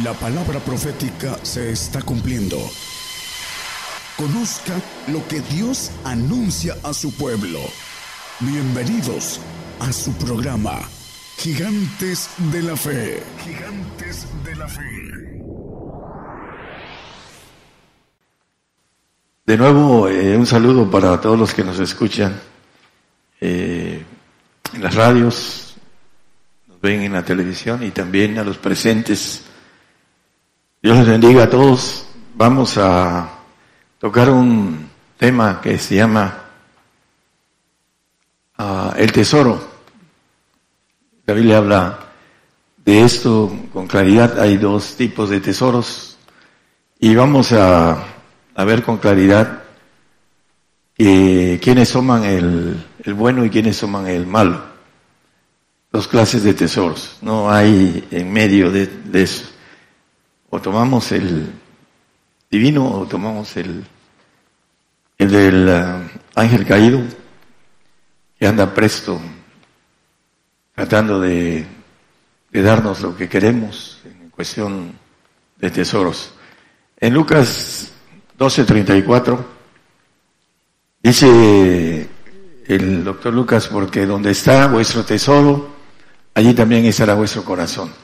La palabra profética se está cumpliendo. Conozca lo que Dios anuncia a su pueblo. Bienvenidos a su programa, Gigantes de la Fe. Gigantes de la Fe. De nuevo, eh, un saludo para todos los que nos escuchan eh, en las radios, nos ven en la televisión y también a los presentes Dios les bendiga a todos. Vamos a tocar un tema que se llama ah, el tesoro. La Biblia habla de esto con claridad. Hay dos tipos de tesoros y vamos a, ver con claridad quiénes toman el, bueno y quiénes toman el malo. Dos clases de tesoros. No hay en medio de eso o tomamos el divino o tomamos el, el del eh, ángel caído que anda presto tratando de, de darnos lo que queremos en cuestión de tesoros. En Lucas 12:34 dice el doctor Lucas, porque donde está vuestro tesoro, allí también estará vuestro corazón.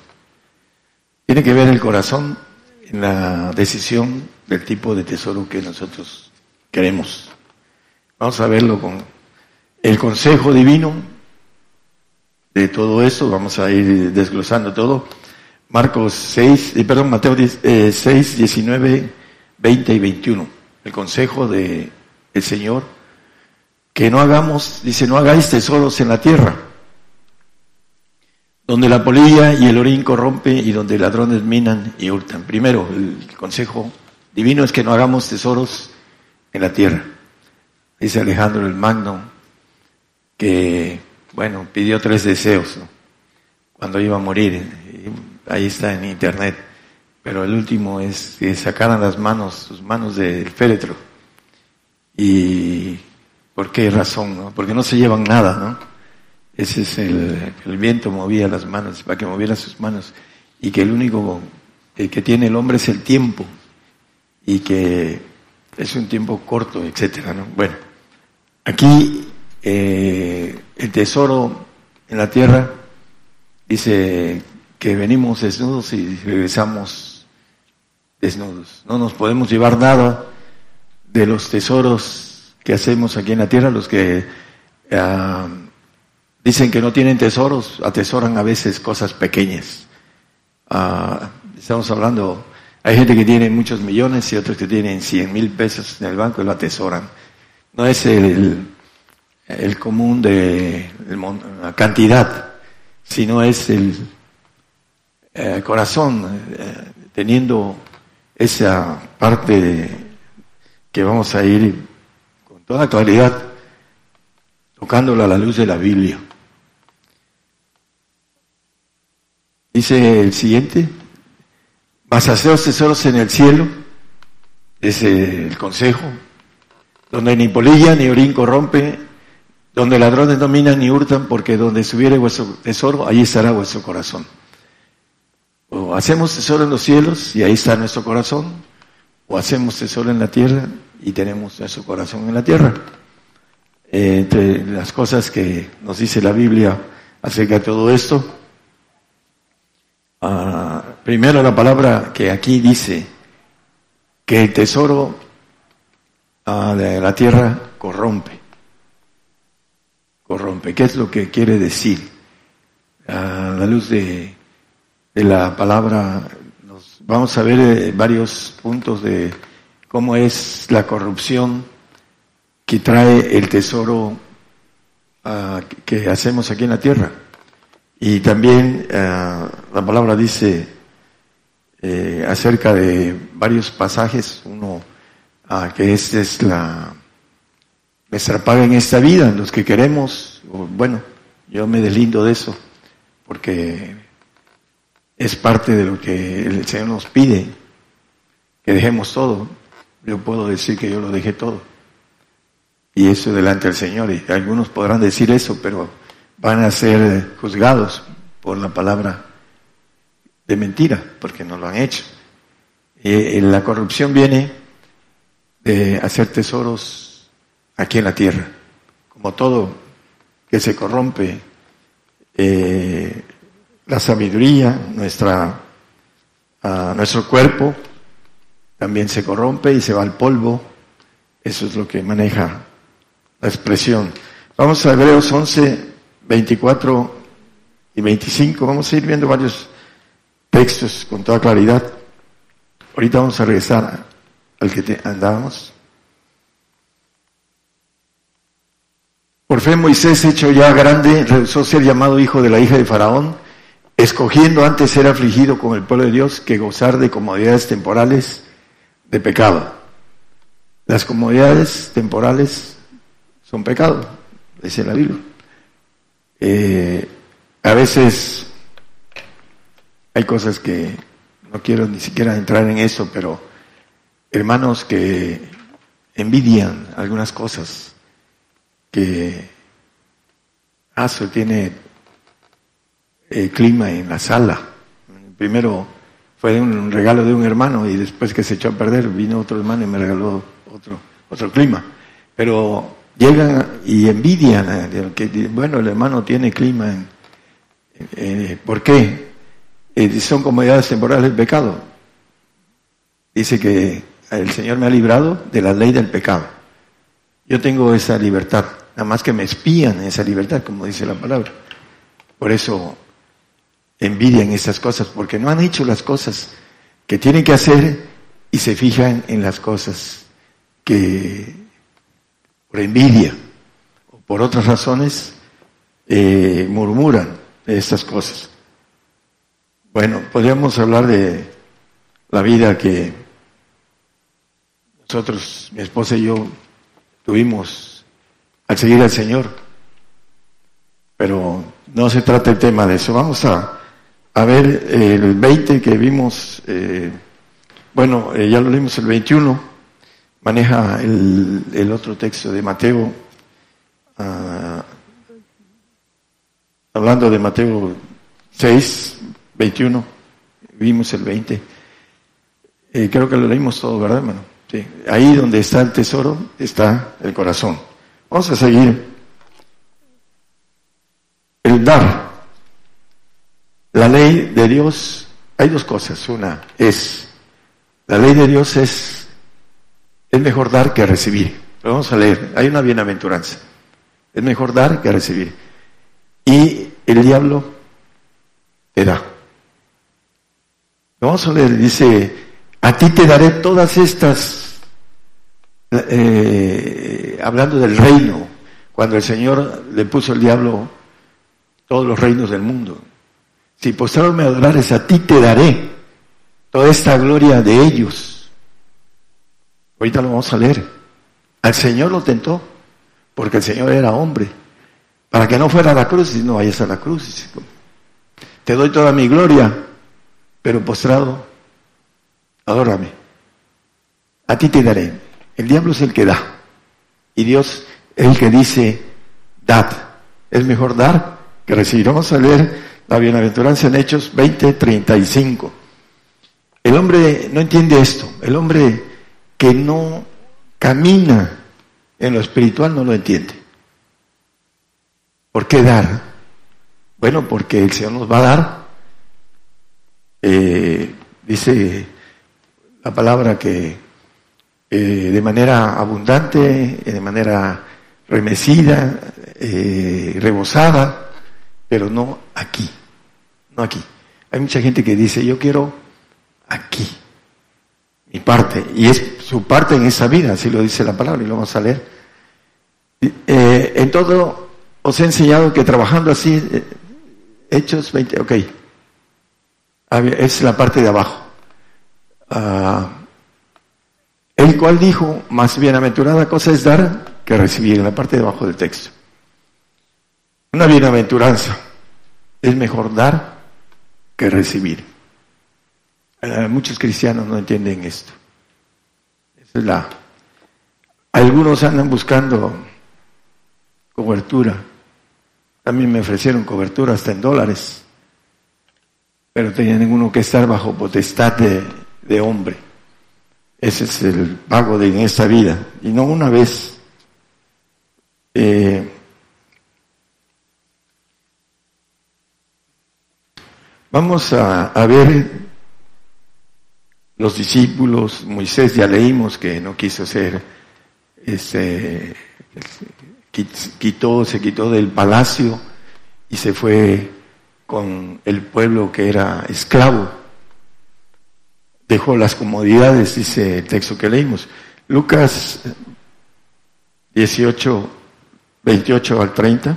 Tiene que ver el corazón en la decisión del tipo de tesoro que nosotros queremos. Vamos a verlo con el consejo divino de todo esto, vamos a ir desglosando todo. Marcos 6, eh, perdón, Mateo 6, 19, 20 y 21. El consejo de el Señor que no hagamos, dice, no hagáis tesoros en la tierra donde la polilla y el orín corrompe y donde ladrones minan y hurtan. Primero, el consejo divino es que no hagamos tesoros en la tierra. Dice Alejandro el Magno que, bueno, pidió tres deseos cuando iba a morir. Ahí está en internet. Pero el último es que sacaran las manos, sus manos del féretro. ¿Y por qué razón? No? Porque no se llevan nada, ¿no? Ese es el, el viento movía las manos, para que moviera sus manos. Y que el único que tiene el hombre es el tiempo. Y que es un tiempo corto, etcétera, ¿no? Bueno, aquí eh, el tesoro en la tierra dice que venimos desnudos y regresamos desnudos. No nos podemos llevar nada de los tesoros que hacemos aquí en la tierra, los que ah, Dicen que no tienen tesoros, atesoran a veces cosas pequeñas. Ah, estamos hablando, hay gente que tiene muchos millones y otros que tienen cien mil pesos en el banco y lo atesoran. No es el, el común de la cantidad, sino es el, eh, corazón eh, teniendo esa parte que vamos a ir con toda claridad tocándola a la luz de la Biblia. Dice el siguiente, vas a hacer los tesoros en el cielo, es el consejo, donde ni polilla ni orín corrompe, donde ladrones no minan ni hurtan, porque donde estuviere vuestro tesoro, ahí estará vuestro corazón. O hacemos tesoro en los cielos y ahí está nuestro corazón, o hacemos tesoro en la tierra y tenemos nuestro corazón en la tierra. Eh, entre las cosas que nos dice la Biblia acerca de todo esto, Ah, primero la palabra que aquí dice que el tesoro ah, de la tierra corrompe. Corrompe. ¿Qué es lo que quiere decir? A la luz de, la palabra, nos, vamos a ver eh, varios puntos de cómo es la corrupción que trae el tesoro ah, que hacemos aquí en la tierra. Y también eh, la palabra dice eh, acerca de varios pasajes, uno ah, que esta es la nuestra paga en esta vida, los que queremos, bueno, yo me deslindo de eso, porque es parte de lo que el Señor nos pide, que dejemos todo. Yo puedo decir que yo lo dejé todo. Y eso delante del Señor. Y algunos podrán decir eso, pero van a ser juzgados por la palabra de mentira, porque no lo han hecho. Eh, la corrupción viene de hacer tesoros aquí en la tierra. Como todo que se corrompe, eh, la sabiduría, nuestra, nuestro cuerpo también se corrompe y se va al polvo. Eso es lo que maneja la expresión. Vamos a Hebreos 11, 24 y 25. Vamos a ir viendo varios textos con toda claridad. Ahorita vamos a regresar al que andábamos. Por fe Moisés, hecho ya grande, rehusó ser llamado hijo de la hija de Faraón, escogiendo antes ser afligido con el pueblo de Dios que gozar de comodidades temporales de pecado. Las comodidades temporales son pecado, dice la Biblia. Eh, a veces hay cosas que no quiero ni siquiera entrar en eso, pero hermanos que envidian algunas cosas, que Aso tiene eh, clima en la sala. Primero fue un regalo de un hermano y después que se echó a perder vino otro hermano y me regaló otro, otro clima. Pero llegan y envidian, que bueno, el hermano tiene clima. Eh, ¿Por qué? Eh, son comodidades temporales del pecado. Dice que el Señor me ha librado de la ley del pecado. Yo tengo esa libertad, nada más que me espían esa libertad, como dice la palabra. Por eso envidian esas cosas, porque no han hecho las cosas que tienen que hacer y se fijan en las cosas que por envidia o por otras razones eh, murmuran de estas cosas. Bueno, podríamos hablar de la vida que nosotros, mi esposa y yo, tuvimos al seguir al Señor. Pero no se trata el tema de eso. Vamos a, a ver el 20 que vimos, eh, bueno, eh, ya lo leímos el 21, maneja el, otro texto de Mateo, ah, hablando de Mateo 6, 21, vimos el 20. Eh, creo que lo leímos todo, ¿verdad, hermano? Sí. Ahí donde está el tesoro está el corazón. Vamos a seguir. El dar. La ley de Dios, hay dos cosas. Una es, la ley de Dios es, es mejor dar que recibir. vamos a leer. Hay una bienaventuranza. Es mejor dar que recibir. Y el diablo te da. Vamos a leer, dice, a ti te daré todas estas, eh, hablando del reino, cuando el Señor le puso el diablo todos los reinos del mundo. Si postrado me adorares, a ti te daré toda esta gloria de ellos. Ahorita lo vamos a leer. Al Señor lo tentó, porque el Señor era hombre, para que no fuera a la cruz, y no vayas a la cruz. Te doy toda mi gloria, pero postrado, adórame. A ti te daré. El diablo es el que da. Y Dios es el que dice, dad. Es mejor dar que recibir. Vamos a leer la bienaventuranza en Hechos 20, 35. El hombre no entiende esto. El hombre que no camina en lo espiritual no lo entiende. ¿Por qué dar? Bueno, porque el Señor nos va a dar eh, dice la palabra que eh, de manera abundante, de manera remecida, eh, rebosada, pero no aquí, no aquí. Hay mucha gente que dice, yo quiero aquí, mi parte, y es su parte en esa vida, así lo dice la palabra, y lo vamos a leer. en todo os he enseñado que trabajando así, Hechos 20, ok, es la parte de abajo. Ah, el cual dijo, más bienaventurada cosa es dar que recibir, en la parte de abajo del texto. Una bienaventuranza. Es mejor dar que recibir. Ah, muchos cristianos no entienden esto. La. Algunos andan buscando cobertura. También me ofrecieron cobertura hasta en dólares pero tenían uno que estar bajo potestad de, hombre. Ese es el pago de en esta vida. Y no una vez. Eh, vamos a, ver los discípulos. Moisés ya leímos que no quiso ser, este, quitó, se quitó del palacio y se fue con el pueblo que era esclavo. Dejó las comodidades, dice el texto que leímos. Lucas 18, 28 al 30.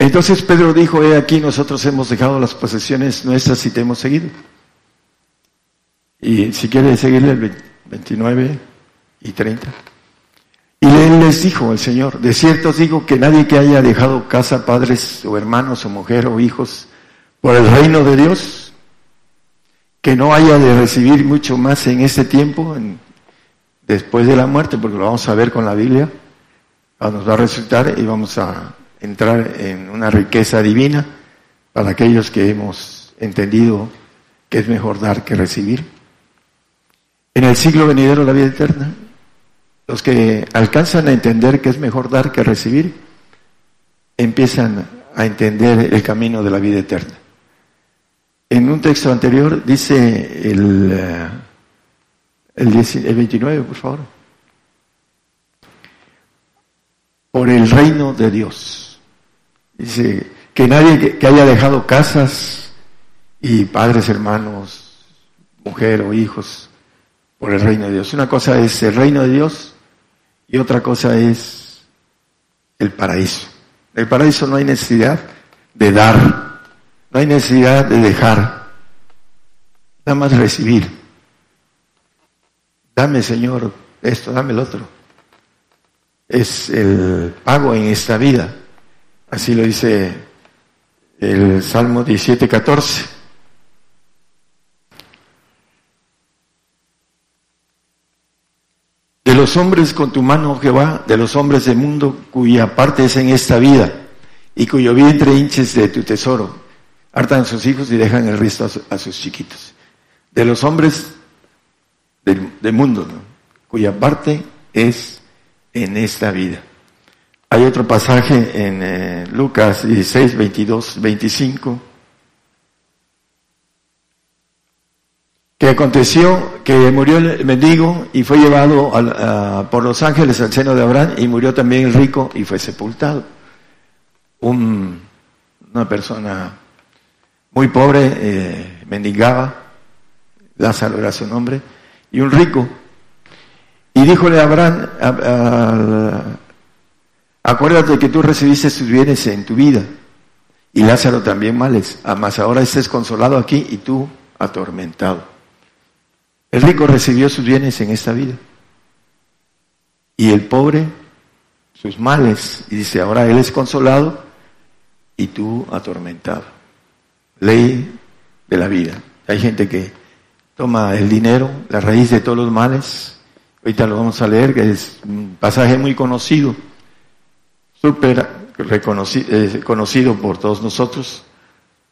Entonces Pedro dijo, he aquí nosotros hemos dejado las posesiones nuestras y te hemos seguido. Y si quiere seguirle el 29 y 30. Y él les dijo el Señor, de cierto os digo que nadie que haya dejado casa, padres o hermanos o mujer o hijos por el reino de Dios, que no haya de recibir mucho más en este tiempo, después de la muerte, porque lo vamos a ver con la Biblia, nos va a resultar y vamos a entrar en una riqueza divina para aquellos que hemos entendido que es mejor dar que recibir. En el siglo venidero la vida eterna los que alcanzan a entender que es mejor dar que recibir, empiezan a entender el camino de la vida eterna. En un texto anterior dice el, eh, el, 29, por favor. Por el reino de Dios. Dice que nadie que haya dejado casas y padres, hermanos, mujer o hijos por el reino de Dios. Una cosa es el reino de Dios y otra cosa es el paraíso. En el paraíso no hay necesidad de dar, no hay necesidad de dejar, nada más recibir. Dame, Señor, esto, dame el otro. Es el pago en esta vida. Así lo dice el Salmo 17, 14. De los hombres con tu mano, Jehová, de los hombres del mundo cuya parte es en esta vida y cuyo vientre hinches de tu tesoro. Hartan sus hijos y dejan el resto a, sus chiquitos. De los hombres del, mundo, cuya parte es en esta vida. Hay otro pasaje en eh, Lucas 16, 22, 25 que aconteció que murió el mendigo y fue llevado por los ángeles al seno de Abraham y murió también el rico y fue sepultado. una persona muy pobre eh, mendigaba, Lázaro era su nombre, y un rico. Y díjole a Abraham, acuérdate que tú recibiste sus bienes en tu vida, y Lázaro también males, mas ahora estés consolado aquí y tú atormentado. El rico recibió sus bienes en esta vida. Y el pobre, sus males. Y dice, ahora él es consolado y tú atormentado. Ley de la vida. Hay gente que toma el dinero, la raíz de todos los males. Ahorita lo vamos a leer, que es un pasaje muy conocido, súper reconocido, eh, conocido por todos nosotros,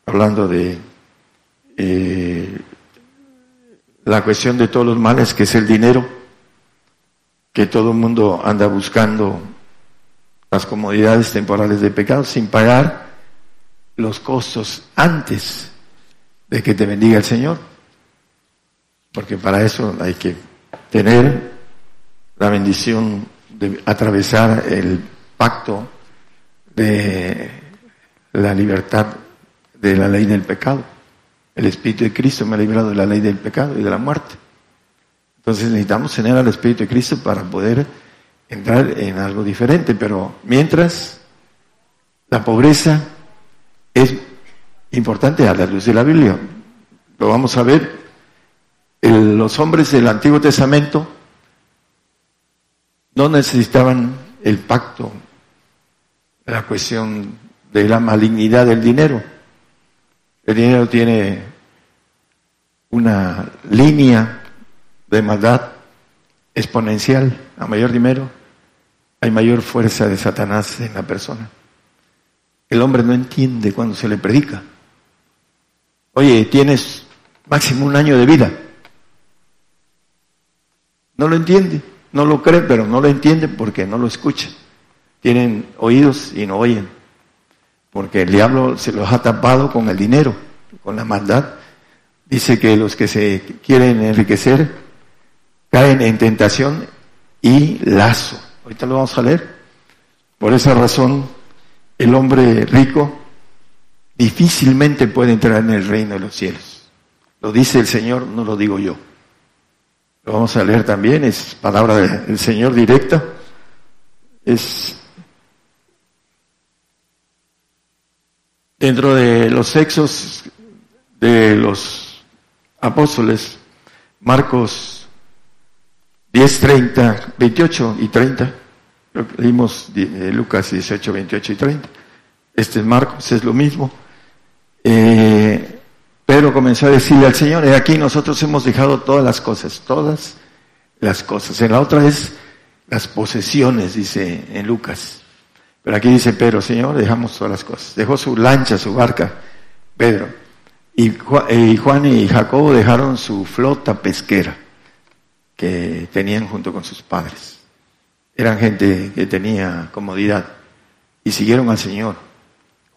hablando de eh, la cuestión de todos los males, que es el dinero, que todo el mundo anda buscando las comodidades temporales de pecado sin pagar los costos antes de que te bendiga el Señor. Porque para eso hay que tener la bendición de atravesar el pacto de la libertad de la ley del pecado. El Espíritu de Cristo me ha librado de la ley del pecado y de la muerte. Entonces necesitamos tener al Espíritu de Cristo para poder entrar en algo diferente. Pero mientras la pobreza es importante a la luz de la Biblia, lo vamos a ver. los hombres del Antiguo Testamento no necesitaban el pacto, la cuestión de la malignidad del dinero el dinero tiene una línea de maldad exponencial. A mayor dinero, hay mayor fuerza de Satanás en la persona. El hombre no entiende cuando se le predica. Oye, tienes máximo un año de vida. No lo entiende, no lo cree, pero no lo entiende porque no lo escucha. Tienen oídos y no oyen, porque el diablo se los ha tapado con el dinero, con la maldad. Dice que los que se quieren enriquecer caen en tentación y lazo. Ahorita lo vamos a leer. Por esa razón, el hombre rico difícilmente puede entrar en el reino de los cielos. Lo dice el Señor, no lo digo yo. Lo vamos a leer también, es palabra del Señor directa. Es dentro de los sexos de los apóstoles, Marcos 10, 30, 28 y 30. Leímos Lucas 18, 28 y 30. Este es Marcos, es lo mismo. Eh, Pedro comenzó a decirle al Señor, y aquí nosotros hemos dejado todas las cosas, todas las cosas. En la otra es las posesiones, dice en Lucas. Pero aquí dice Pedro, Señor, dejamos todas las cosas. Dejó su lancha, su barca, Pedro. Y Juan y Jacobo dejaron su flota pesquera que tenían junto con sus padres. Eran gente que tenía comodidad y siguieron al Señor.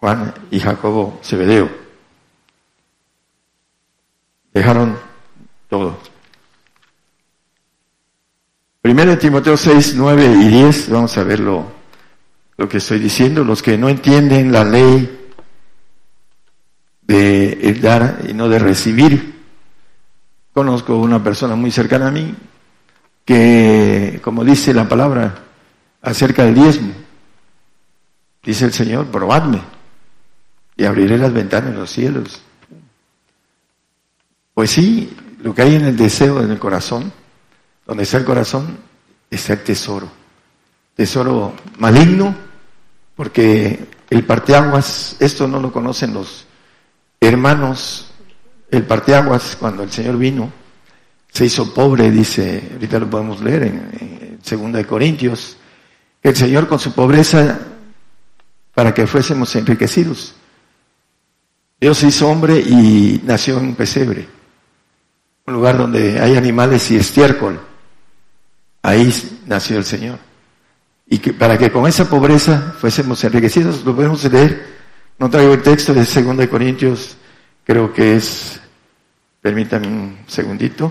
Juan y Jacobo Zebedeo. Dejaron todo. Primero Timoteo 6, 9 y 10, vamos a ver lo, que estoy diciendo. Los que no entienden la ley de dar y no de recibir. Conozco una persona muy cercana a mí que, como dice la palabra acerca del diezmo, dice el Señor, probadme y abriré las ventanas de los cielos. Pues sí, lo que hay en el deseo, en el corazón, donde está el corazón, está el tesoro. Tesoro maligno, porque el parteaguas, esto no lo conocen los hermanos, el parteaguas, cuando el Señor vino, se hizo pobre, dice, ahorita lo podemos leer en, Segunda de Corintios, el Señor con su pobreza, para que fuésemos enriquecidos. Dios se hizo hombre y nació en un pesebre, un lugar donde hay animales y estiércol. Ahí nació el Señor. Y que, para que con esa pobreza fuésemos enriquecidos, lo podemos leer. No traigo el texto de 2 Corintios, creo que es, permítanme un segundito.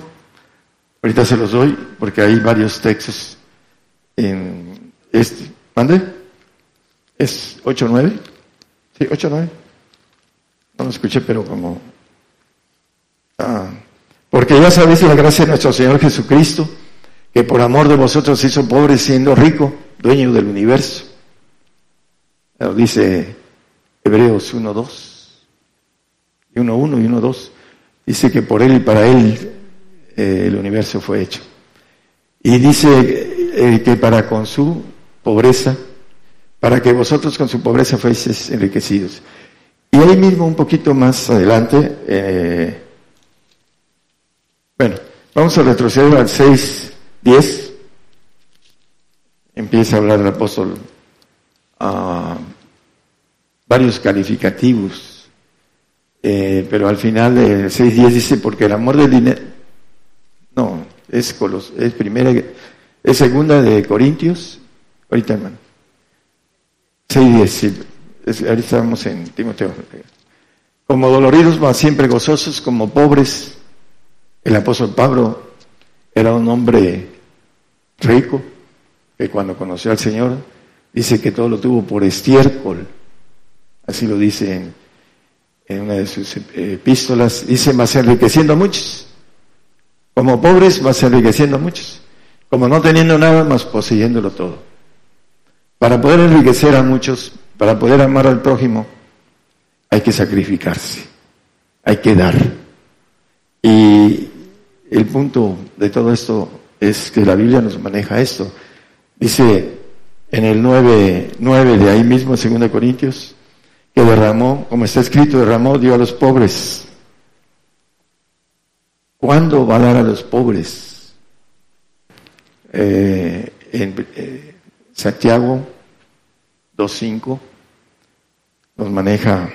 Ahorita se los doy porque hay varios textos en este. ¿Mande? ¿Es 8-9? Sí, 8-9. No lo escuché, pero como... Ah, porque ya sabéis la gracia de nuestro Señor Jesucristo, que por amor de vosotros hizo pobre siendo rico, dueño del universo. Dice Hebreos 1-2. Y 1-1 y 1-2. Dice que por Él y para Él eh, el universo fue hecho. Y dice eh, que para con su pobreza, para que vosotros con su pobreza fueseis enriquecidos. Y ahí mismo un poquito más adelante, eh, bueno, vamos a retroceder al 6, 10. Empieza a hablar el apóstol a varios calificativos, pero al final el 6.10 dice, porque el amor del dinero, no, es, Colos, es primera, es segunda de Corintios. Ahorita, hermano. Sí, ahorita estamos en Timoteo. Como doloridos, más siempre gozosos, como pobres. El apóstol Pablo era un hombre rico, que cuando conoció al Señor, dice que todo lo tuvo por estiércol. Así lo dice en, en una de sus epístolas. Dice, más enriqueciendo a muchos. Como pobres vas enriqueciendo a muchos. Como no teniendo nada más poseyéndolo todo. Para poder enriquecer a muchos, para poder amar al prójimo, hay que sacrificarse, hay que dar. Y el punto de todo esto es que la Biblia nos maneja esto. Dice en el 9, 9 de ahí mismo, 2 Corintios, que derramó, como está escrito, derramó, dio a los pobres. ¿Cuándo va a dar a los pobres? Eh, en eh, Santiago 2.5, nos maneja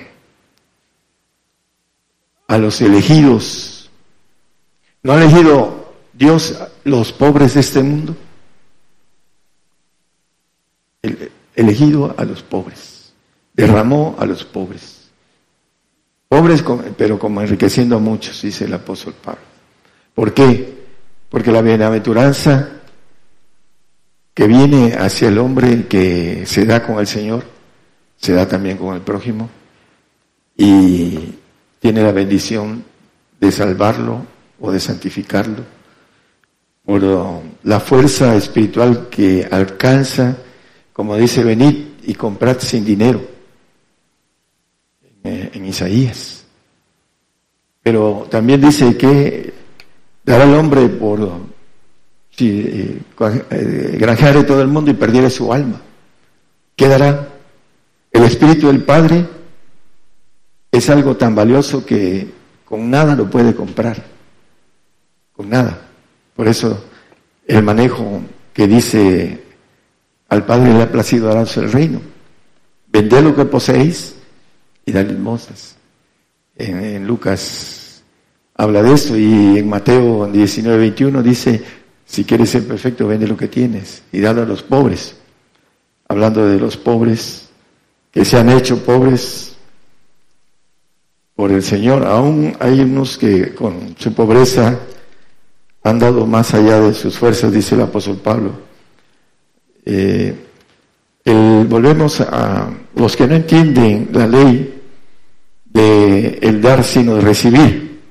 a los elegidos. ¿No ha elegido Dios los pobres de este mundo? Elegido a los pobres, derramó a los pobres. Pobres, pero como enriqueciendo a muchos, dice el apóstol Pablo. ¿Por qué? Porque la bienaventuranza que viene hacia el hombre que se da con el Señor, se da también con el prójimo y tiene la bendición de salvarlo o de santificarlo por la fuerza espiritual que alcanza como dice, venid y comprad sin dinero en, Isaías. Pero también dice que dará el hombre por si eh, eh, granjeare todo el mundo y perdiere su alma. ¿Qué dará? El Espíritu del Padre es algo tan valioso que con nada lo puede comprar. Con nada. Por eso el manejo que dice al Padre le ha placido daros el reino. Vended lo que poseéis y dad limosnas. En, Lucas habla de esto y en Mateo 19, 21 dice, si quieres ser perfecto, vende lo que tienes y dalo a los pobres. Hablando de los pobres que se han hecho pobres por el Señor. Aún hay unos que con su pobreza han dado más allá de sus fuerzas, dice el apóstol Pablo. Eh, volvemos a los que no entienden la ley de el dar sino de recibir.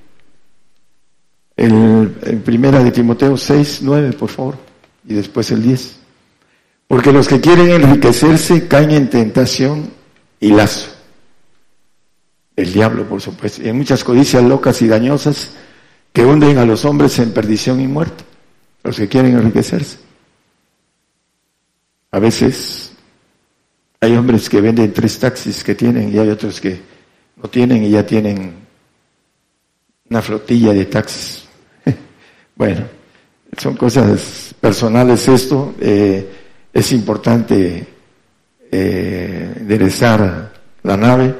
El, en primera de Timoteo 6, 9, por favor, y después el 10. Porque los que quieren enriquecerse caen en tentación y lazo. El diablo, por supuesto. Y en muchas codicias locas y dañosas que hunden a los hombres en perdición y muerte. Los que quieren enriquecerse. A veces hay hombres que venden tres taxis que tienen y hay otros que no tienen y ya tienen una flotilla de taxis. bueno, son cosas personales esto. Eh, es importante eh, enderezar la nave,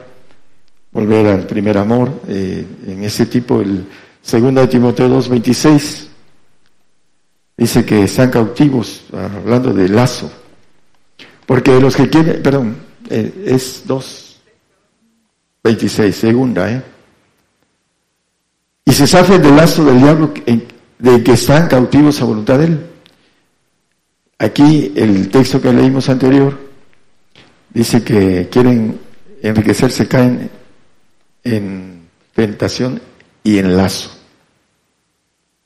volver al primer amor. Eh, en ese tipo, el segundo de Timoteo 2.26 dice que están cautivos, hablando de lazo porque los que quieren, perdón, eh, es 2.26, segunda, ¿eh? Y se safen del lazo del diablo de que están cautivos a voluntad de él. Aquí el texto que leímos anterior dice que quieren enriquecerse, caen en tentación y en lazo.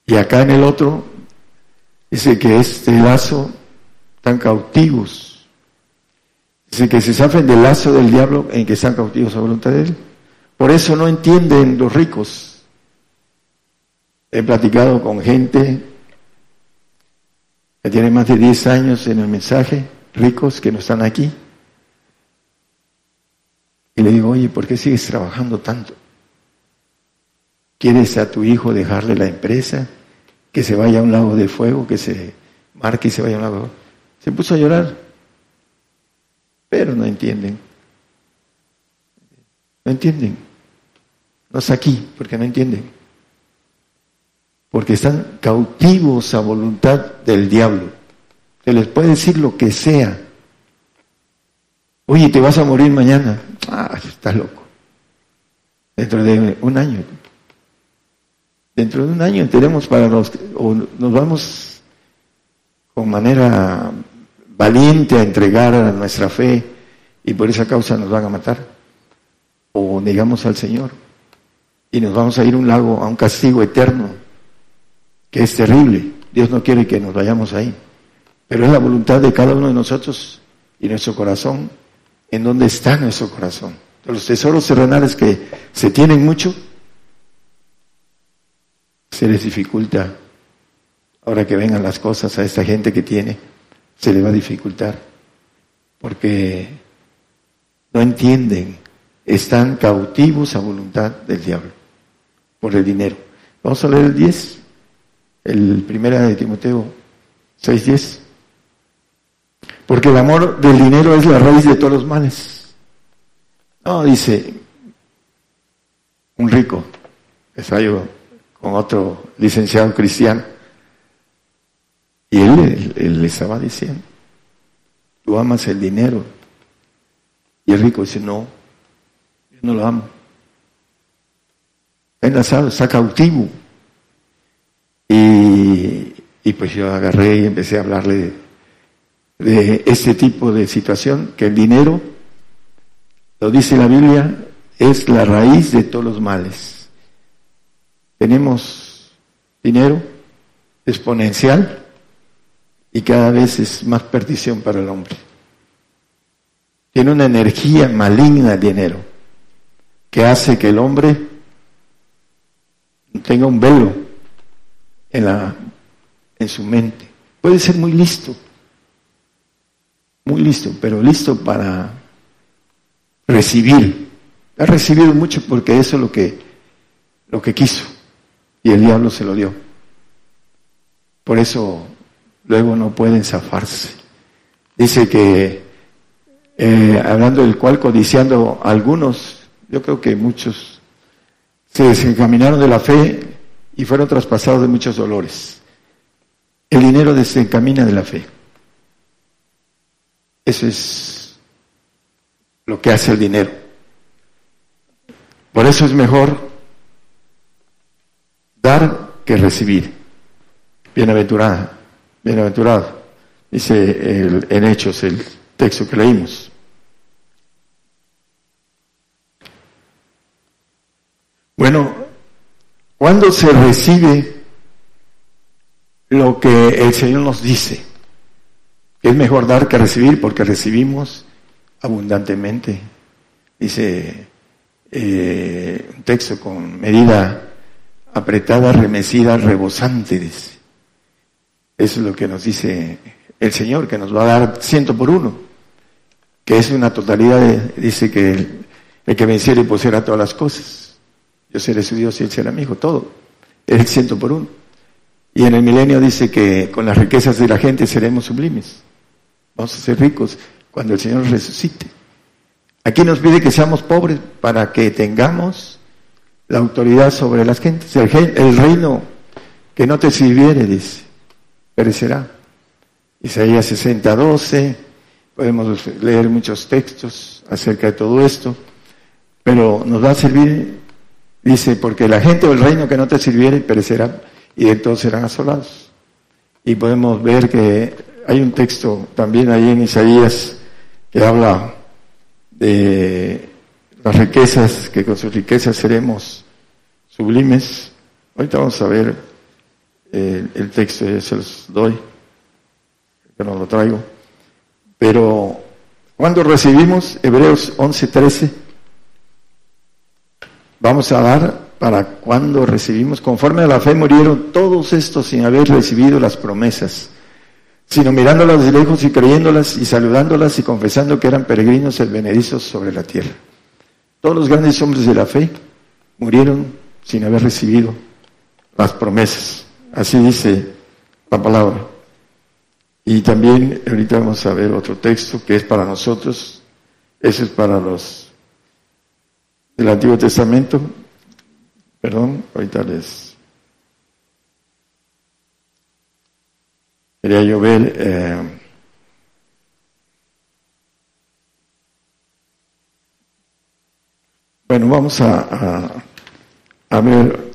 Y acá en el otro dice que este lazo están cautivos Dice que se zafen del lazo del diablo en que están cautivos a voluntad de él. Por eso no entienden los ricos. He platicado con gente que tiene más de 10 años en el mensaje, ricos que no están aquí. Y le digo, oye, ¿por qué sigues trabajando tanto? ¿Quieres a tu hijo dejarle la empresa? Que se vaya a un lago de fuego, que se marque y se vaya a un lago. Se puso a llorar pero no entienden. No entienden. No es aquí, porque no entienden. Porque están cautivos a voluntad del diablo. Se les puede decir lo que sea. Oye, te vas a morir mañana. Ah, estás loco. Dentro de un año. Dentro de un año tenemos para los, o nos vamos con manera valiente a entregar a nuestra fe y por esa causa nos van a matar. O negamos al Señor y nos vamos a ir a un lago, a un castigo eterno, que es terrible. Dios no quiere que nos vayamos ahí. Pero es la voluntad de cada uno de nosotros y nuestro corazón, en donde está nuestro corazón. Los tesoros terrenales que se tienen mucho, se les dificulta ahora que vengan las cosas a esta gente que tiene se le va a dificultar, porque no entienden, están cautivos a voluntad del diablo por el dinero. Vamos a leer el 10, el primera de Timoteo 6:10. Porque el amor del dinero es la raíz de todos los males. No, dice, un rico, estaba yo con otro licenciado cristiano, y él, le estaba diciendo, tú amas el dinero. Y el rico dice, no, yo no lo amo. Está enlazado, está cautivo. Y, y pues yo agarré y empecé a hablarle de, de este tipo de situación, que el dinero, lo dice la Biblia, es la raíz de todos los males. Tenemos dinero exponencial y cada vez es más perdición para el hombre. Tiene una energía maligna el dinero que hace que el hombre tenga un velo en, la, en su mente. Puede ser muy listo, muy listo, pero listo para recibir. Ha recibido mucho porque eso es lo que, lo que quiso y el diablo se lo dio. Por eso luego no pueden zafarse. Dice que, eh, hablando del cual, codiciando algunos, yo creo que muchos se desencaminaron de la fe y fueron traspasados de muchos dolores. El dinero desencamina de la fe. Eso es lo que hace el dinero. Por eso es mejor dar que recibir. Bienaventurada Bienaventurado, dice en Hechos el texto que leímos. Bueno, cuando se recibe lo que el Señor nos dice, es mejor dar que recibir porque recibimos abundantemente. Dice eh, un texto con medida apretada, remecida, rebosante, dice. Eso es lo que nos dice el Señor, que nos va a dar ciento por uno, que es una totalidad, dice que el, que venciera y pusiera todas las cosas. Yo seré su Dios y él será mi hijo, todo. Es el ciento por uno. Y en el milenio dice que con las riquezas de la gente seremos sublimes. Vamos a ser ricos cuando el Señor resucite. Aquí nos pide que seamos pobres para que tengamos la autoridad sobre las gentes. El, el reino que no te sirviere, dice perecerá. Isaías 60, 12, podemos leer muchos textos acerca de todo esto, pero nos va a servir, dice, porque la gente del reino que no te sirviere perecerá y de todos serán asolados. Y podemos ver que hay un texto también ahí en Isaías que habla de las riquezas, que con sus riquezas seremos sublimes. Ahorita vamos a ver el texto se los doy, que no lo traigo. Pero cuando recibimos Hebreos 11:13, vamos a dar para cuando recibimos, conforme a la fe murieron todos estos sin haber recibido las promesas, sino mirándolas de lejos y creyéndolas y saludándolas y confesando que eran peregrinos advenedizos sobre la tierra. Todos los grandes hombres de la fe murieron sin haber recibido las promesas. Así dice la palabra. Y también ahorita vamos a ver otro texto que es para nosotros. Ese es para los del Antiguo Testamento. Perdón, ahorita les quería yo ver. Eh, bueno, vamos a, a, a ver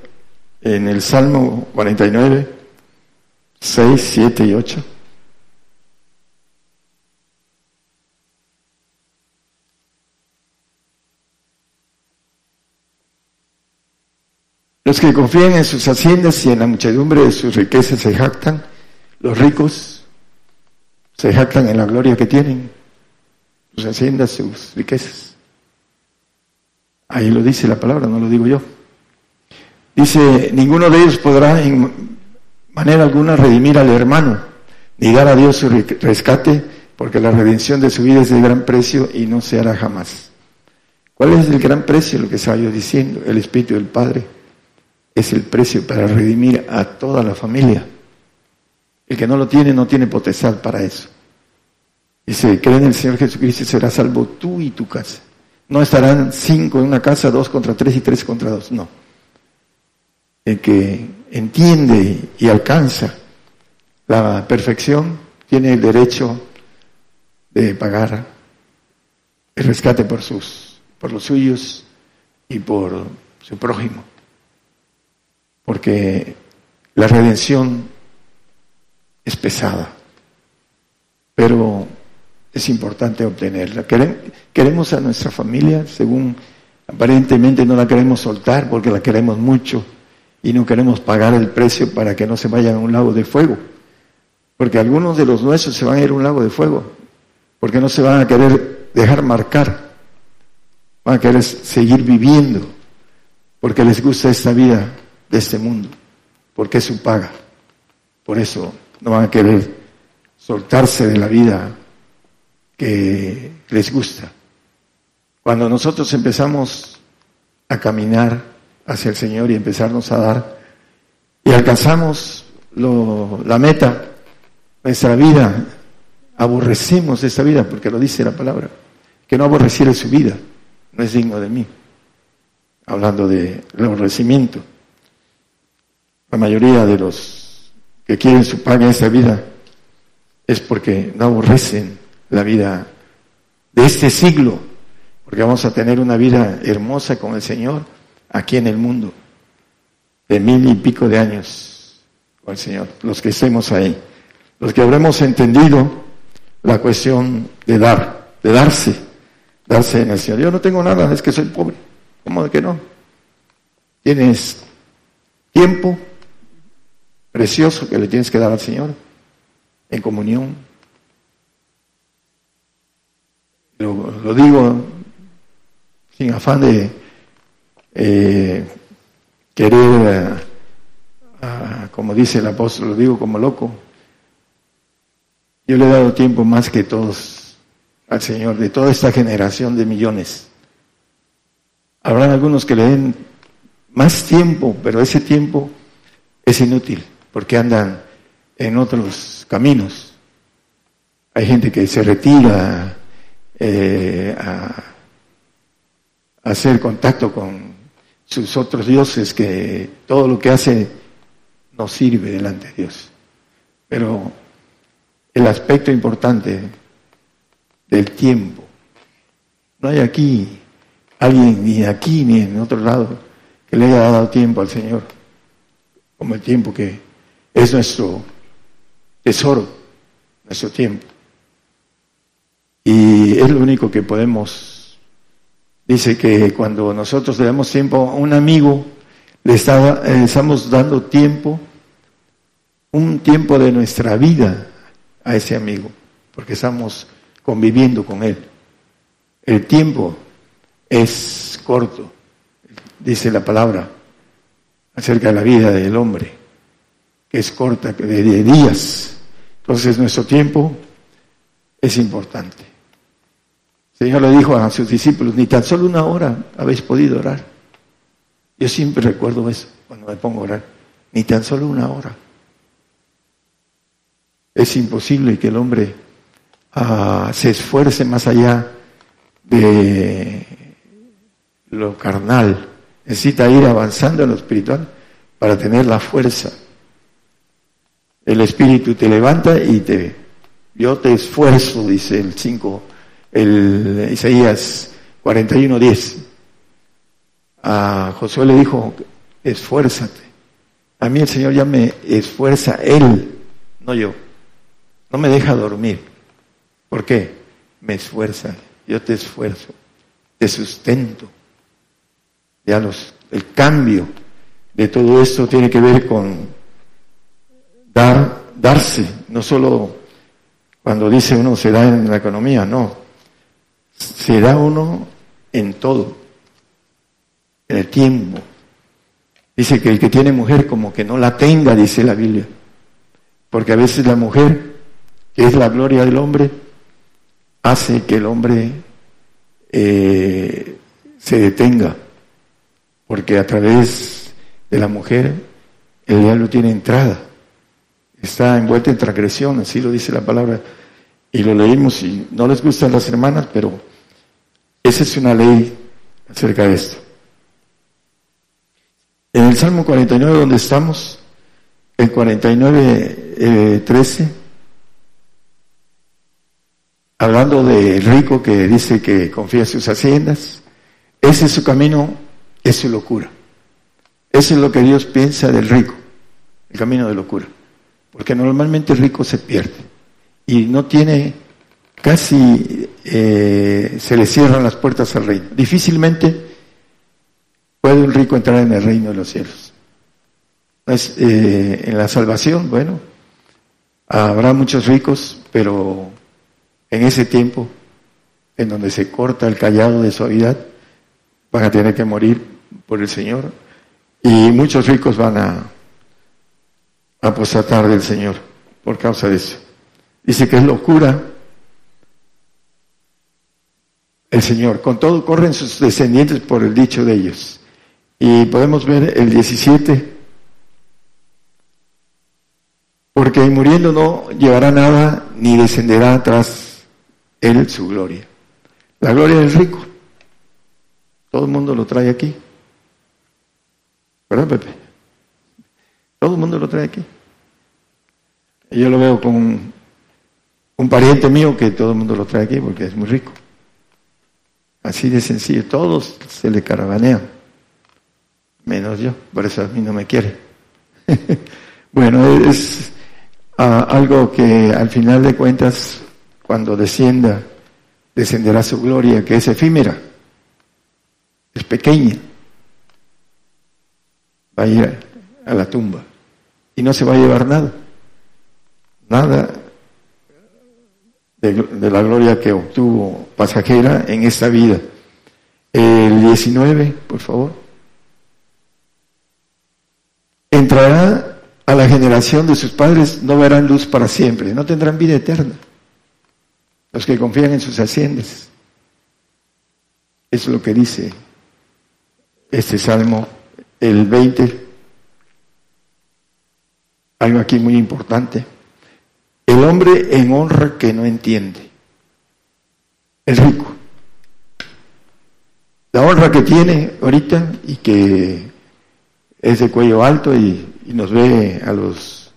en el Salmo 49, 6, 7 y 8. Los que confían en sus haciendas y en la muchedumbre de sus riquezas se jactan, los ricos se jactan en la gloria que tienen, sus haciendas, sus riquezas. Ahí lo dice la palabra, no lo digo yo. Dice, ninguno de ellos podrá en manera alguna redimir al hermano, ni dar a Dios su rescate, porque la redención de su vida es de gran precio y no se hará jamás. ¿Cuál es el gran precio? Lo que estaba yo diciendo, el Espíritu del Padre es el precio para redimir a toda la familia. El que no lo tiene no tiene potestad para eso. Dice, cree en el Señor Jesucristo y será salvo tú y tu casa. No estarán cinco en una casa, dos contra tres y tres contra dos. No. El que entiende y alcanza la perfección tiene el derecho de pagar el rescate por sus, por los suyos y por su prójimo. Porque la redención es pesada, pero es importante obtenerla. Queremos a nuestra familia, según aparentemente no la queremos soltar porque la queremos mucho y no queremos pagar el precio para que no se vayan a un lago de fuego. Porque algunos de los nuestros se van a ir a un lago de fuego, porque no se van a querer dejar marcar, van a querer seguir viviendo, porque les gusta esta vida de este mundo, porque es su paga. Por eso no van a querer soltarse de la vida que les gusta. Cuando nosotros empezamos a caminar hacia el Señor y empezarnos a dar y alcanzamos la meta, nuestra vida, aborrecemos esta vida, porque lo dice la palabra, que no aborreciera su vida, no es digno de mí. Hablando de aborrecimiento. La mayoría de los que quieren su paga en esta vida es porque no aborrecen la vida de este siglo, porque vamos a tener una vida hermosa con el Señor aquí en el mundo, de mil y pico de años con el Señor, los que estemos ahí, los que habremos entendido la cuestión de dar, de darse, darse en el Señor. Yo no tengo nada, es que soy pobre. ¿Cómo de que no? Tienes tiempo precioso que le tienes que dar al Señor en comunión, lo, digo sin afán de eh, querer, eh, como dice el apóstol, lo digo como loco. Yo le he dado tiempo más que todos al Señor, de toda esta generación de millones. Habrán algunos que le den más tiempo, pero ese tiempo es inútil, porque andan en otros caminos. Hay gente que se retira eh, a, hacer contacto con sus otros dioses, que todo lo que hace no sirve delante de Dios. Pero el aspecto importante del tiempo, no hay aquí alguien ni aquí ni en otro lado que le haya dado tiempo al Señor, como el tiempo que es nuestro tesoro, nuestro tiempo. Y es lo único que podemos. Dice que cuando nosotros le damos tiempo a un amigo, le eh, estamos dando tiempo, un tiempo de nuestra vida a ese amigo, porque estamos conviviendo con él. El tiempo es corto, dice la palabra acerca de la vida del hombre, que es corta, de días. Entonces nuestro tiempo es importante. El Señor le dijo a sus discípulos, ni tan solo una hora habéis podido orar. Yo siempre recuerdo eso cuando me pongo a orar, ni tan solo una hora. Es imposible que el hombre ah, se esfuerce más allá de lo carnal. Necesita ir avanzando en lo espiritual para tener la fuerza. El espíritu te levanta y te... Yo te esfuerzo, dice el 5 el Isaías 41:10. A Josué le dijo, esfuérzate. A mí el Señor ya me esfuerza, Él, no yo. No me deja dormir. ¿Por qué? Me esfuerza, yo te esfuerzo, te sustento. Ya los, el cambio de todo esto tiene que ver con dar, darse, no solo cuando dice uno se da en la economía, no, se da uno en todo, en el tiempo. Dice que el que tiene mujer como que no la tenga, dice la Biblia. Porque a veces la mujer, que es la gloria del hombre, hace que el hombre eh, se detenga. Porque a través de la mujer el diablo tiene entrada. Está envuelta en transgresión, así lo dice la palabra. Y lo leímos y no les gustan las hermanas, pero Esa es una ley acerca de esto. En el Salmo 49 donde estamos, el 49, 13, eh, hablando del rico que dice que confía en sus haciendas, ese es su camino, es su locura. Eso es lo que Dios piensa del rico, el camino de locura. Porque normalmente el rico se pierde y no tiene, casi eh, se le cierran las puertas al reino. Difícilmente puede un rico entrar en el reino de los cielos. Eh, en la salvación, bueno, habrá muchos ricos, pero en ese tiempo, en donde se corta el callado de suavidad, van a tener que morir por el Señor y muchos ricos van a apostatar del Señor por causa de eso. Dice que es locura el Señor. Con todo corren sus descendientes por el dicho de ellos. Y podemos ver el 17. Porque muriendo no llevará nada ni descenderá tras él su gloria. La gloria del rico. Todo el mundo lo trae aquí. ¿Verdad, Pepe? Todo el mundo lo trae aquí. Yo lo veo con un, pariente mío que todo el mundo lo trae aquí porque es muy rico. Así de sencillo. Todos se le caravanean. Menos yo. Por eso a mí no me quiere. bueno, es ah, algo que al final de cuentas, cuando descienda, descenderá su gloria, que es efímera. Es pequeña va a ir a la tumba y no se va a llevar nada, nada de, la gloria que obtuvo pasajera en esta vida. El 19, por favor. Entrará a la generación de sus padres, no verán luz para siempre, no tendrán vida eterna. Los que confían en sus haciendas. Es lo que dice este salmo el 20, algo aquí muy importante. El hombre en honra que no entiende. El rico. La honra que tiene ahorita y que es de cuello alto y, nos ve a los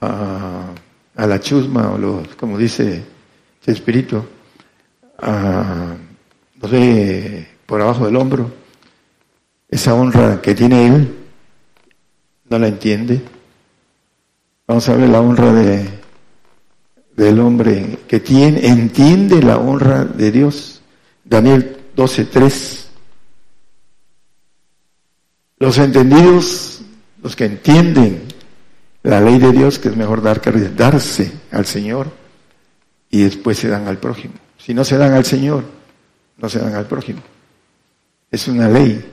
a, la chusma o los como dice el espíritu nos ve por abajo del hombro esa honra que tiene él, no la entiende. Vamos a ver la honra de, del hombre que tiene, entiende la honra de Dios. Daniel 12.3. Los entendidos, los que entienden la ley de Dios, que es mejor dar que darse al Señor y después se dan al prójimo. Si no se dan al Señor, no se dan al prójimo. Es una ley.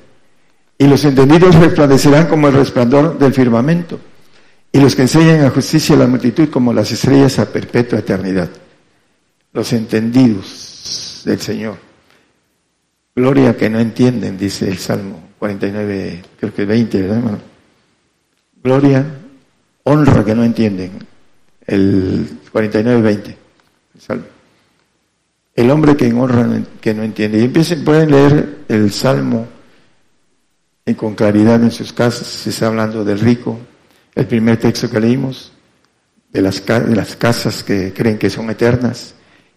Y los entendidos resplandecerán como el resplandor del firmamento. Y los que enseñan a justicia a la multitud como las estrellas a perpetua eternidad. Los entendidos del Señor. Gloria que no entienden, dice el Salmo 49, creo que 20, ¿verdad, hermano? Gloria, honra que no entienden. El 49, 20. El Salmo. El hombre que en honra que no entiende. Y empiecen, pueden leer el Salmo con claridad en sus casas. Se está hablando del rico. El primer texto que leímos, de las, de las casas que creen que son eternas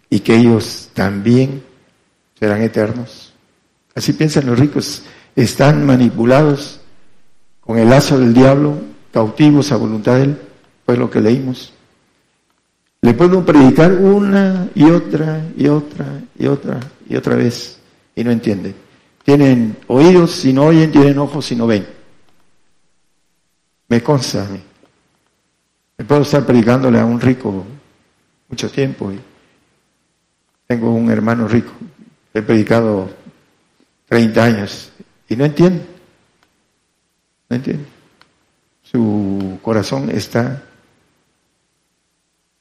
y que ellos también serán eternos. Así piensan los ricos. Están manipulados con el lazo del diablo, cautivos a voluntad de él. Fue lo que leímos. Le puedo predicar una y otra y otra y otra y otra vez y no entiende. Tienen oídos si no oyen, tienen ojos si no ven. Me consta a mí. Me puedo estar predicándole a un rico mucho tiempo. Y tengo un hermano rico. He predicado 30 años y no entiende. No entiende. Su corazón está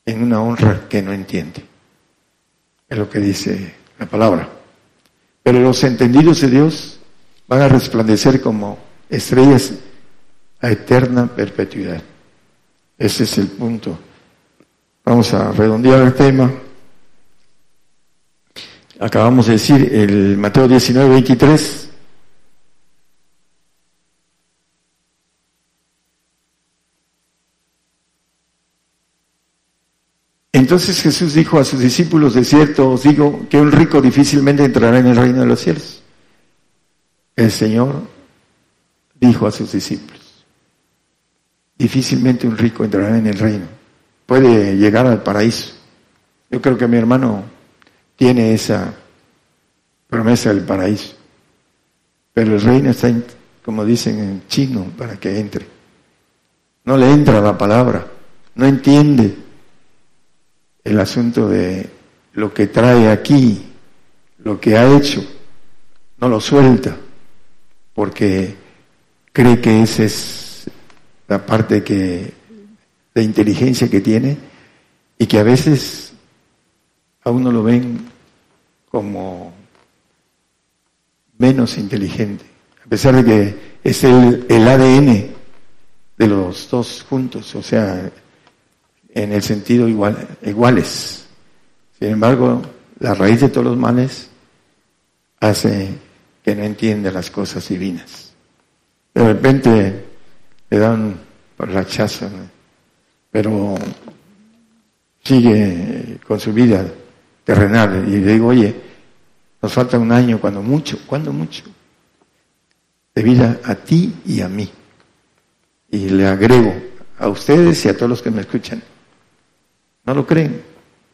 en una honra que no entiende. Es lo que dice la palabra. Pero los entendidos de Dios van a resplandecer como estrellas a eterna perpetuidad. Ese es el punto. Vamos a redondear el tema. acabamos de decir, el Mateo 19, 23. Entonces Jesús dijo a sus discípulos, de cierto os digo que un rico difícilmente entrará en el reino de los cielos. El Señor dijo a sus discípulos, difícilmente un rico entrará en el reino, puede llegar al paraíso. Yo creo que mi hermano tiene esa promesa del paraíso, pero el reino está, como dicen en chino, para que entre. No le entra la palabra, no entiende el asunto de lo que trae aquí, lo que ha hecho, no lo suelta, porque cree que esa es la parte que, de inteligencia que tiene y que a veces a uno lo ven como menos inteligente, a pesar de que es el, ADN de los dos juntos, o sea, en el sentido igual, iguales. Sin embargo, la raíz de todos los males hace que no entienda las cosas divinas. De repente le dan chaza, pero sigue con su vida terrenal. Y le digo, oye, nos falta un año, cuando mucho, cuando mucho, de vida a ti y a mí. Y le agrego a ustedes y a todos los que me escuchan, no lo creen,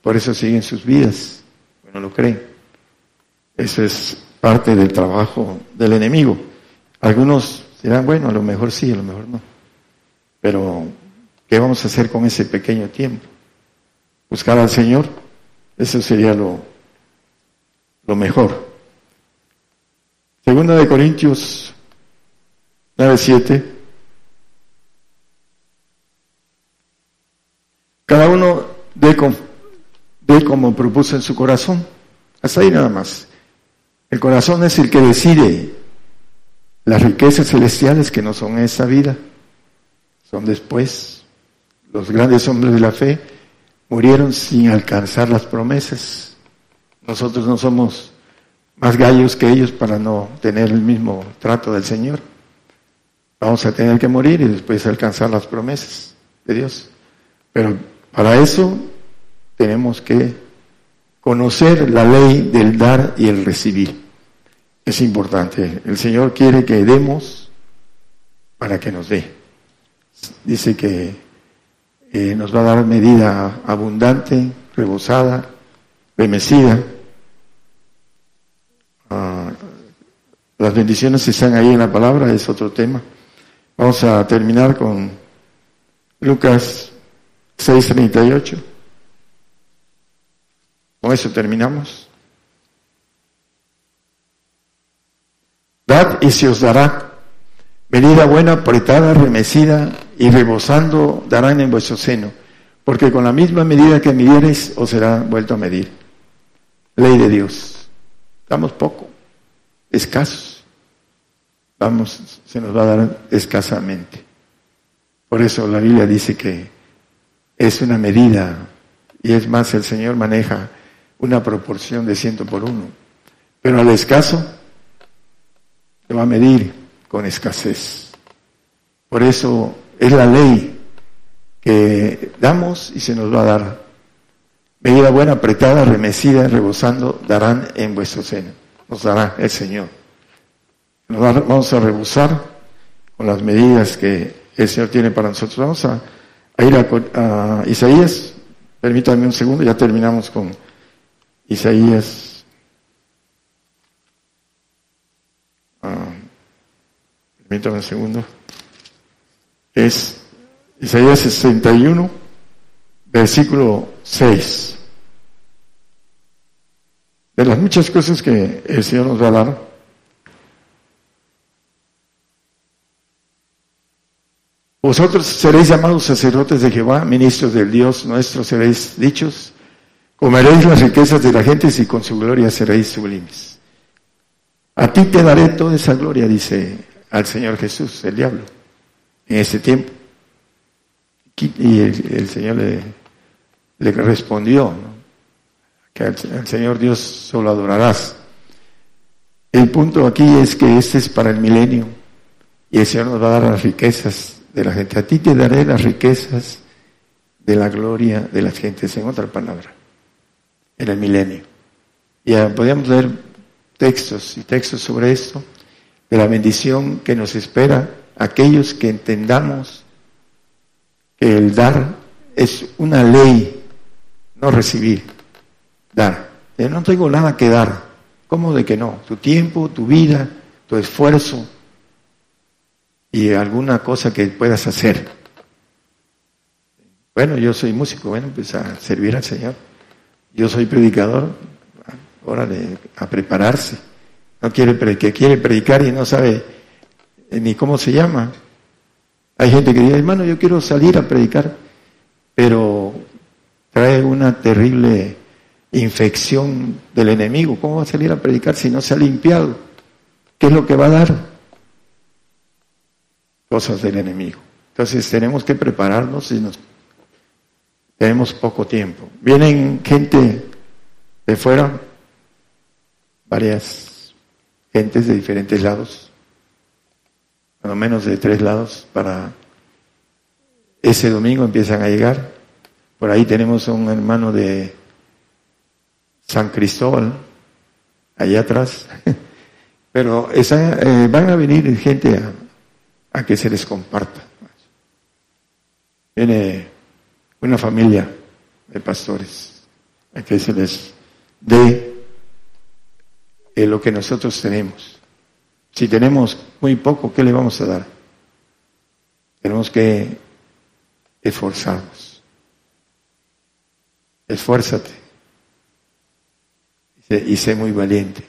por eso siguen sus vidas, no lo creen. Eso es parte del trabajo del enemigo. Algunos dirán, bueno, a lo mejor sí, a lo mejor no. Pero, ¿qué vamos a hacer con ese pequeño tiempo? Buscar al Señor, eso sería lo, lo mejor. Segunda de Corintios 9.7 Cada uno ve como propuso en su corazón. Hasta ahí nada más. El corazón es el que decide las riquezas celestiales que no son esa vida, son después. Los grandes hombres de la fe murieron sin alcanzar las promesas. Nosotros no somos más gallos que ellos para no tener el mismo trato del Señor. Vamos a tener que morir y después alcanzar las promesas de Dios. Pero para eso tenemos que conocer la ley del dar y el recibir. Es importante. El Señor quiere que demos para que nos dé. Dice que eh, nos va a dar medida abundante, rebosada, remecida. Ah, las bendiciones están ahí en la palabra, es otro tema. Vamos a terminar con Lucas 6:38. Con eso terminamos. Dad y se os dará. Medida buena, apretada, remecida y rebosando darán en vuestro seno. Porque con la misma medida que midiereis os será vuelto a medir. Ley de Dios. Damos poco, escasos. Vamos, se nos va a dar escasamente. Por eso la Biblia dice que es una medida y es más, el Señor maneja una proporción de ciento por uno. Pero al escaso se va a medir con escasez. Por eso es la ley que damos y se nos va a dar. Medida buena, apretada, remecida, rebosando, darán en vuestro seno. Nos dará el Señor. Nos vamos a rebosar con las medidas que el Señor tiene para nosotros. Vamos a, ir a, a Isaías. Permítanme un segundo, ya terminamos con Isaías. Ah, permítame un segundo. Es Isaías 61, versículo 6. De las muchas cosas que el Señor nos va a dar, Vosotros seréis llamados sacerdotes de Jehová, ministros del Dios nuestro seréis dichos, Comeréis las riquezas de la gente y con su gloria seréis sublimes. A ti te daré toda esa gloria, dice al Señor Jesús, el diablo, en ese tiempo. Y el, Señor le, respondió, que al, Señor Dios solo adorarás. El punto aquí es que este es para el milenio y el Señor nos va a dar las riquezas de la gente. A ti te daré las riquezas de la gloria de las gentes, en otra palabra, en el milenio. Ya podríamos leer textos y textos sobre esto, de la bendición que nos espera aquellos que entendamos que el dar es una ley, no recibir, dar. Yo no tengo nada que dar. ¿Cómo de que no? Tu tiempo, tu vida, tu esfuerzo y alguna cosa que puedas hacer. Bueno, yo soy músico, bueno, pues a servir al Señor. Yo soy predicador, órale, a prepararse. No quiere que quiere predicar y no sabe ni cómo se llama. Hay gente que dice, hermano, yo quiero salir a predicar, pero trae una terrible infección del enemigo. ¿Cómo va a salir a predicar si no se ha limpiado? ¿Qué es lo que va a dar? Cosas del enemigo. Entonces tenemos que prepararnos y nos tenemos poco tiempo. Vienen gente de fuera, varias de diferentes lados, lo menos de tres lados para ese domingo empiezan a llegar. Por ahí tenemos un hermano de San Cristóbal, allá atrás. Pero esa, eh, van a venir gente a, a, que se les comparta. Viene una familia de pastores a que se les dé lo que nosotros tenemos. Si tenemos muy poco, ¿qué le vamos a dar? Tenemos que esforzarnos. Esfuérzate y sé muy valiente.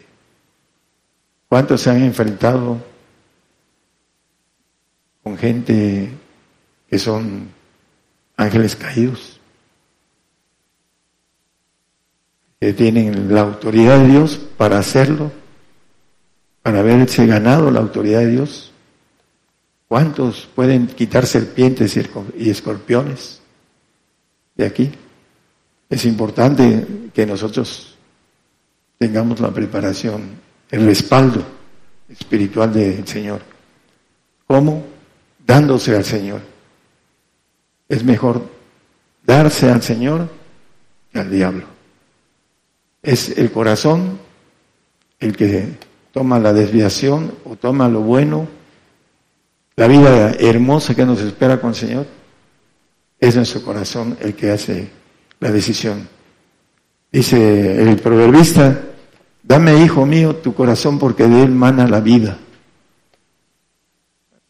¿Cuántos se han enfrentado con gente que son ángeles caídos? Que tienen la autoridad de Dios para hacerlo para haberse ganado la autoridad de Dios? ¿Cuántos pueden quitar serpientes y escorpiones de aquí? Es importante que nosotros tengamos la preparación, el respaldo espiritual del Señor. ¿Cómo? Dándose al Señor. Es mejor darse al Señor que al diablo. Es el corazón el que toma la desviación o toma lo bueno, la vida hermosa que nos espera con el Señor, es nuestro corazón el que hace la decisión. Dice el proverbista, dame, hijo mío, tu corazón porque de él mana la vida.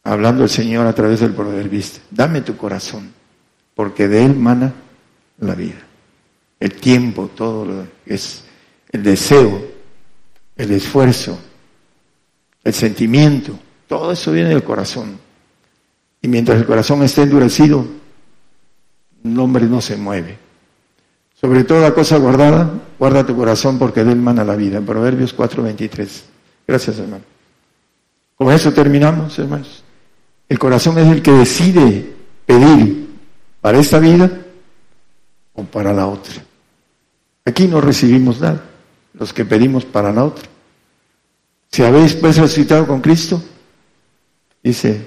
Hablando el Señor a través del proverbista, dame tu corazón porque de él mana la vida. El tiempo, todo lo es el deseo, el esfuerzo, el sentimiento, todo eso viene del corazón. Y mientras el corazón esté endurecido, un hombre no se mueve. Sobre toda cosa guardada, guarda tu corazón porque de él mana la vida. Proverbios 4:23. Gracias, hermano. Con eso terminamos, hermanos. El corazón es el que decide pedir para esta vida o para la otra. Aquí no recibimos nada, los que pedimos para la otra. Si habéis pues resucitado con Cristo, dice,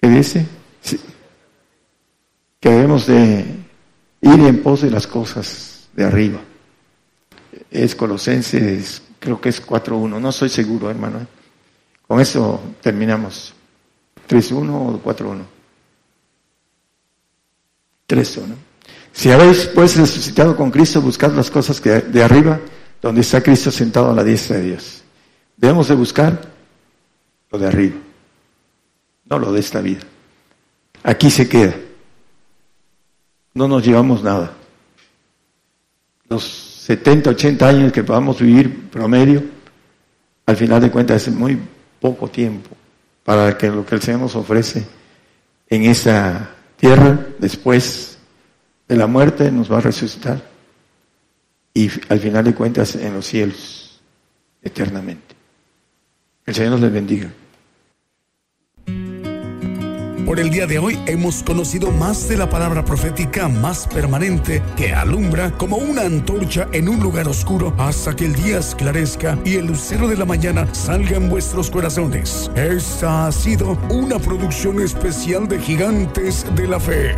¿qué dice? Que debemos de ir en pos de las cosas de arriba. Es Colosenses, creo que es 4.1, no soy seguro, hermano. Con eso terminamos. 3.1 o 4.1. 3.1. Si habéis pues resucitado con Cristo, buscad las cosas que de arriba donde está Cristo sentado a la diestra de Dios. Debemos de buscar lo de arriba, no lo de esta vida. Aquí se queda. No nos llevamos nada. Los 70, 80 años que podamos vivir promedio, al final de cuentas es muy poco tiempo para que lo que el Señor nos ofrece en esa tierra después de la muerte nos va a resucitar y al final de cuentas en los cielos eternamente. El Señor nos les bendiga. Por el día de hoy hemos conocido más de la palabra profética más permanente que alumbra como una antorcha en un lugar oscuro hasta que el día esclarezca y el lucero de la mañana salga en vuestros corazones. Esta ha sido una producción especial de Gigantes de la Fe.